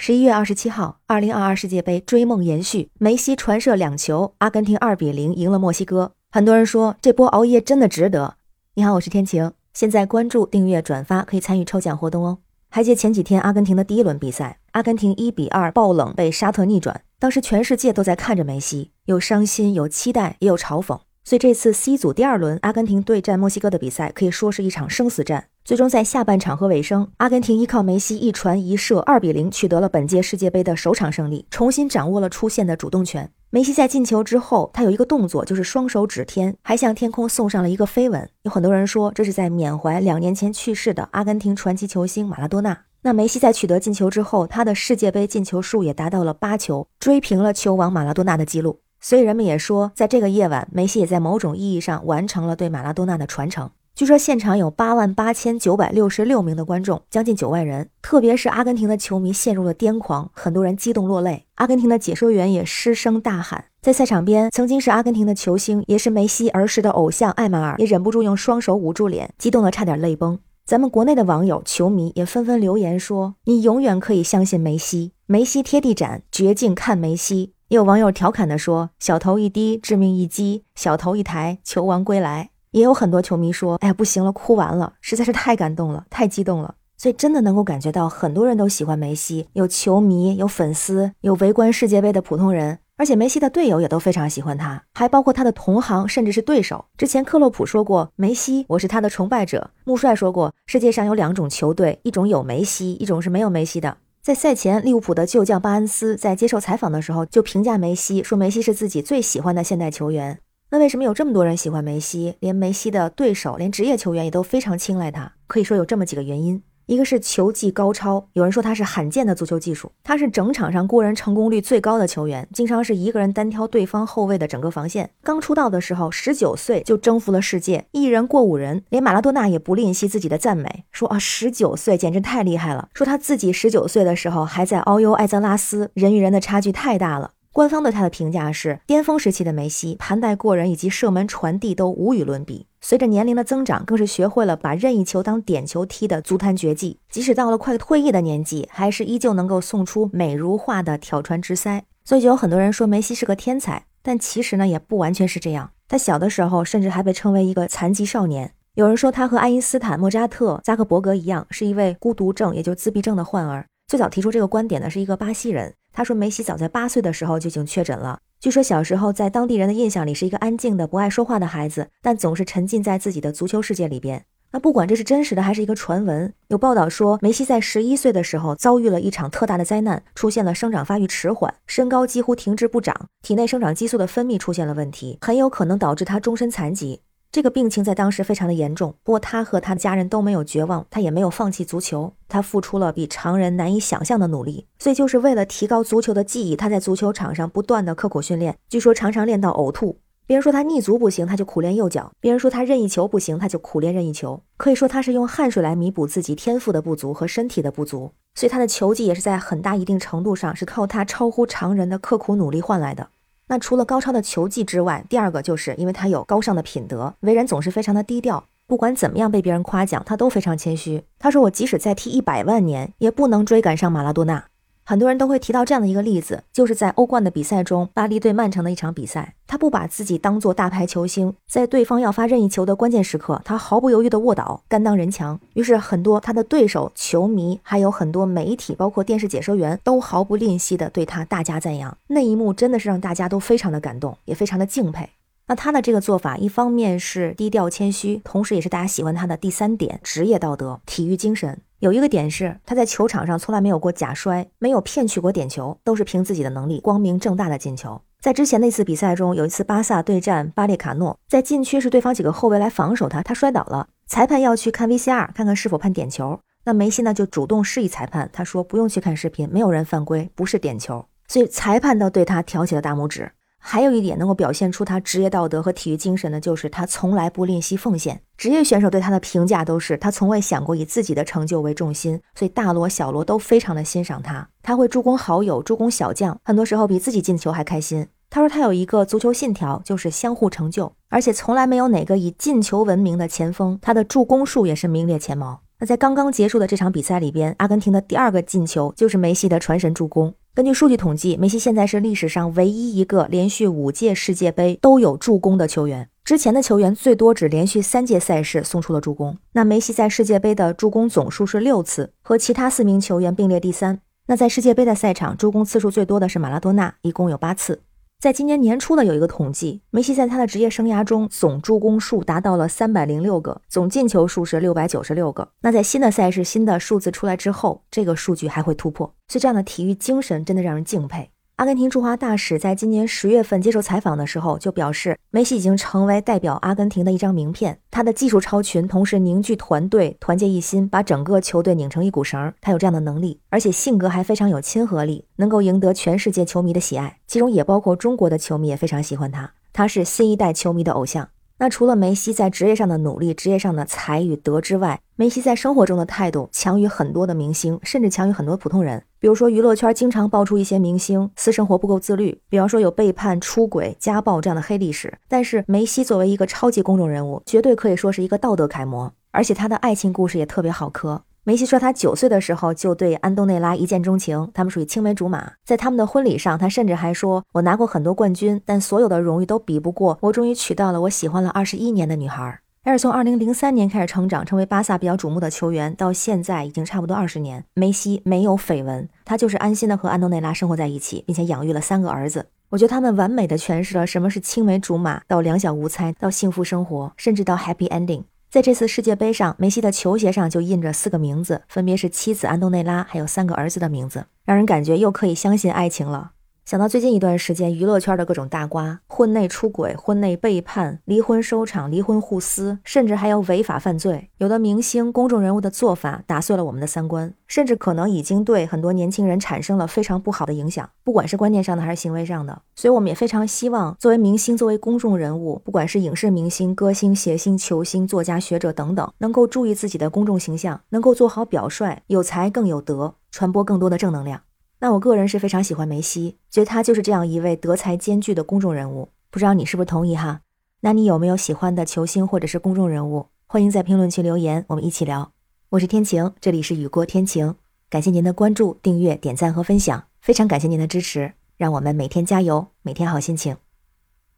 十一月二十七号，二零二二世界杯追梦延续，梅西传射两球，阿根廷二比零赢了墨西哥。很多人说这波熬夜真的值得。你好，我是天晴，现在关注、订阅、转发可以参与抽奖活动哦。还记得前几天阿根廷的第一轮比赛，阿根廷一比二爆冷被沙特逆转，当时全世界都在看着梅西，有伤心，有期待，也有嘲讽。所以这次 C 组第二轮阿根廷对战墨西哥的比赛可以说是一场生死战。最终在下半场和尾声，阿根廷依靠梅西一传一射，二比零取得了本届世界杯的首场胜利，重新掌握了出线的主动权。梅西在进球之后，他有一个动作，就是双手指天，还向天空送上了一个飞吻。有很多人说这是在缅怀两年前去世的阿根廷传奇球星马拉多纳。那梅西在取得进球之后，他的世界杯进球数也达到了八球，追平了球王马拉多纳的记录。所以人们也说，在这个夜晚，梅西也在某种意义上完成了对马拉多纳的传承。据说现场有八万八千九百六十六名的观众，将近九万人。特别是阿根廷的球迷陷入了癫狂，很多人激动落泪。阿根廷的解说员也失声大喊。在赛场边，曾经是阿根廷的球星，也是梅西儿时的偶像艾马尔，也忍不住用双手捂住脸，激动的差点泪崩。咱们国内的网友、球迷也纷纷留言说：“你永远可以相信梅西，梅西贴地斩，绝境看梅西。”也有网友调侃的说：“小头一低，致命一击；小头一抬，球王归来。”也有很多球迷说：“哎呀，不行了，哭完了，实在是太感动了，太激动了。”所以真的能够感觉到，很多人都喜欢梅西，有球迷，有粉丝，有围观世界杯的普通人，而且梅西的队友也都非常喜欢他，还包括他的同行，甚至是对手。之前克洛普说过：“梅西，我是他的崇拜者。”穆帅说过：“世界上有两种球队，一种有梅西，一种是没有梅西的。”在赛前，利物浦的旧将巴恩斯在接受采访的时候就评价梅西说：“梅西是自己最喜欢的现代球员。”那为什么有这么多人喜欢梅西？连梅西的对手，连职业球员也都非常青睐他。可以说有这么几个原因：一个是球技高超，有人说他是罕见的足球技术，他是整场上过人成功率最高的球员，经常是一个人单挑对方后卫的整个防线。刚出道的时候，十九岁就征服了世界，一人过五人，连马拉多纳也不吝惜自己的赞美，说啊，十九岁简直太厉害了。说他自己十九岁的时候还在遨游艾泽拉斯，人与人的差距太大了。官方对他的评价是，巅峰时期的梅西盘带过人以及射门传递都无与伦比。随着年龄的增长，更是学会了把任意球当点球踢的足坛绝技。即使到了快退役的年纪，还是依旧能够送出美如画的挑传直塞。所以就有很多人说梅西是个天才，但其实呢，也不完全是这样。他小的时候甚至还被称为一个残疾少年。有人说他和爱因斯坦、莫扎特、扎克伯格一样，是一位孤独症，也就是自闭症的患儿。最早提出这个观点的是一个巴西人。他说，梅西早在八岁的时候就已经确诊了。据说小时候在当地人的印象里是一个安静的、不爱说话的孩子，但总是沉浸在自己的足球世界里边。那不管这是真实的还是一个传闻，有报道说梅西在十一岁的时候遭遇了一场特大的灾难，出现了生长发育迟缓，身高几乎停滞不长，体内生长激素的分泌出现了问题，很有可能导致他终身残疾。这个病情在当时非常的严重，不过他和他的家人都没有绝望，他也没有放弃足球，他付出了比常人难以想象的努力，所以就是为了提高足球的技艺，他在足球场上不断的刻苦训练，据说常常练到呕吐。别人说他逆足不行，他就苦练右脚；别人说他任意球不行，他就苦练任意球。可以说他是用汗水来弥补自己天赋的不足和身体的不足，所以他的球技也是在很大一定程度上是靠他超乎常人的刻苦努力换来的。那除了高超的球技之外，第二个就是因为他有高尚的品德，为人总是非常的低调。不管怎么样被别人夸奖，他都非常谦虚。他说：“我即使再踢一百万年，也不能追赶上马拉多纳。”很多人都会提到这样的一个例子，就是在欧冠的比赛中，巴黎对曼城的一场比赛，他不把自己当做大牌球星，在对方要发任意球的关键时刻，他毫不犹豫的卧倒，甘当人墙。于是很多他的对手、球迷，还有很多媒体，包括电视解说员，都毫不吝惜的对他大加赞扬。那一幕真的是让大家都非常的感动，也非常的敬佩。那他的这个做法，一方面是低调谦虚，同时也是大家喜欢他的第三点：职业道德、体育精神。有一个点是，他在球场上从来没有过假摔，没有骗取过点球，都是凭自己的能力光明正大的进球。在之前那次比赛中，有一次巴萨对战巴列卡诺，在禁区是对方几个后卫来防守他，他摔倒了，裁判要去看 VCR，看看是否判点球。那梅西呢就主动示意裁判，他说不用去看视频，没有人犯规，不是点球。所以裁判都对他挑起了大拇指。还有一点能够表现出他职业道德和体育精神的，就是他从来不吝惜奉献。职业选手对他的评价都是，他从未想过以自己的成就为重心，所以大罗、小罗都非常的欣赏他。他会助攻好友，助攻小将，很多时候比自己进球还开心。他说他有一个足球信条，就是相互成就，而且从来没有哪个以进球闻名的前锋，他的助攻数也是名列前茅。那在刚刚结束的这场比赛里边，阿根廷的第二个进球就是梅西的传神助攻。根据数据统计，梅西现在是历史上唯一一个连续五届世界杯都有助攻的球员。之前的球员最多只连续三届赛事送出了助攻。那梅西在世界杯的助攻总数是六次，和其他四名球员并列第三。那在世界杯的赛场，助攻次数最多的是马拉多纳，一共有八次。在今年年初呢有一个统计，梅西在他的职业生涯中总助攻数达到了三百零六个，总进球数是六百九十六个。那在新的赛事、新的数字出来之后，这个数据还会突破。所以这样的体育精神真的让人敬佩。阿根廷驻华大使在今年十月份接受采访的时候就表示，梅西已经成为代表阿根廷的一张名片。他的技术超群，同时凝聚团队，团结一心，把整个球队拧成一股绳。他有这样的能力，而且性格还非常有亲和力，能够赢得全世界球迷的喜爱，其中也包括中国的球迷也非常喜欢他。他是新一代球迷的偶像。那除了梅西在职业上的努力、职业上的才与德之外，梅西在生活中的态度强于很多的明星，甚至强于很多普通人。比如说，娱乐圈经常爆出一些明星私生活不够自律，比方说有背叛、出轨、家暴这样的黑历史。但是梅西作为一个超级公众人物，绝对可以说是一个道德楷模，而且他的爱情故事也特别好磕。梅西说，他九岁的时候就对安东内拉一见钟情，他们属于青梅竹马。在他们的婚礼上，他甚至还说：“我拿过很多冠军，但所有的荣誉都比不过我终于娶到了我喜欢了二十一年的女孩。”但是从二零零三年开始成长，成为巴萨比较瞩目的球员，到现在已经差不多二十年，梅西没有绯闻，他就是安心的和安东内拉生活在一起，并且养育了三个儿子。我觉得他们完美的诠释了什么是青梅竹马，到两小无猜，到幸福生活，甚至到 happy ending。在这次世界杯上，梅西的球鞋上就印着四个名字，分别是妻子安东内拉，还有三个儿子的名字，让人感觉又可以相信爱情了。想到最近一段时间娱乐圈的各种大瓜，婚内出轨、婚内背叛、离婚收场、离婚互撕，甚至还有违法犯罪。有的明星、公众人物的做法打碎了我们的三观，甚至可能已经对很多年轻人产生了非常不好的影响，不管是观念上的还是行为上的。所以我们也非常希望，作为明星、作为公众人物，不管是影视明星、歌星、谐星、球星、作家、学者等等，能够注意自己的公众形象，能够做好表率，有才更有德，传播更多的正能量。那我个人是非常喜欢梅西，觉得他就是这样一位德才兼具的公众人物。不知道你是不是同意哈？那你有没有喜欢的球星或者是公众人物？欢迎在评论区留言，我们一起聊。我是天晴，这里是雨过天晴，感谢您的关注、订阅、点赞和分享，非常感谢您的支持，让我们每天加油，每天好心情。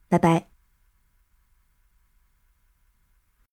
拜拜。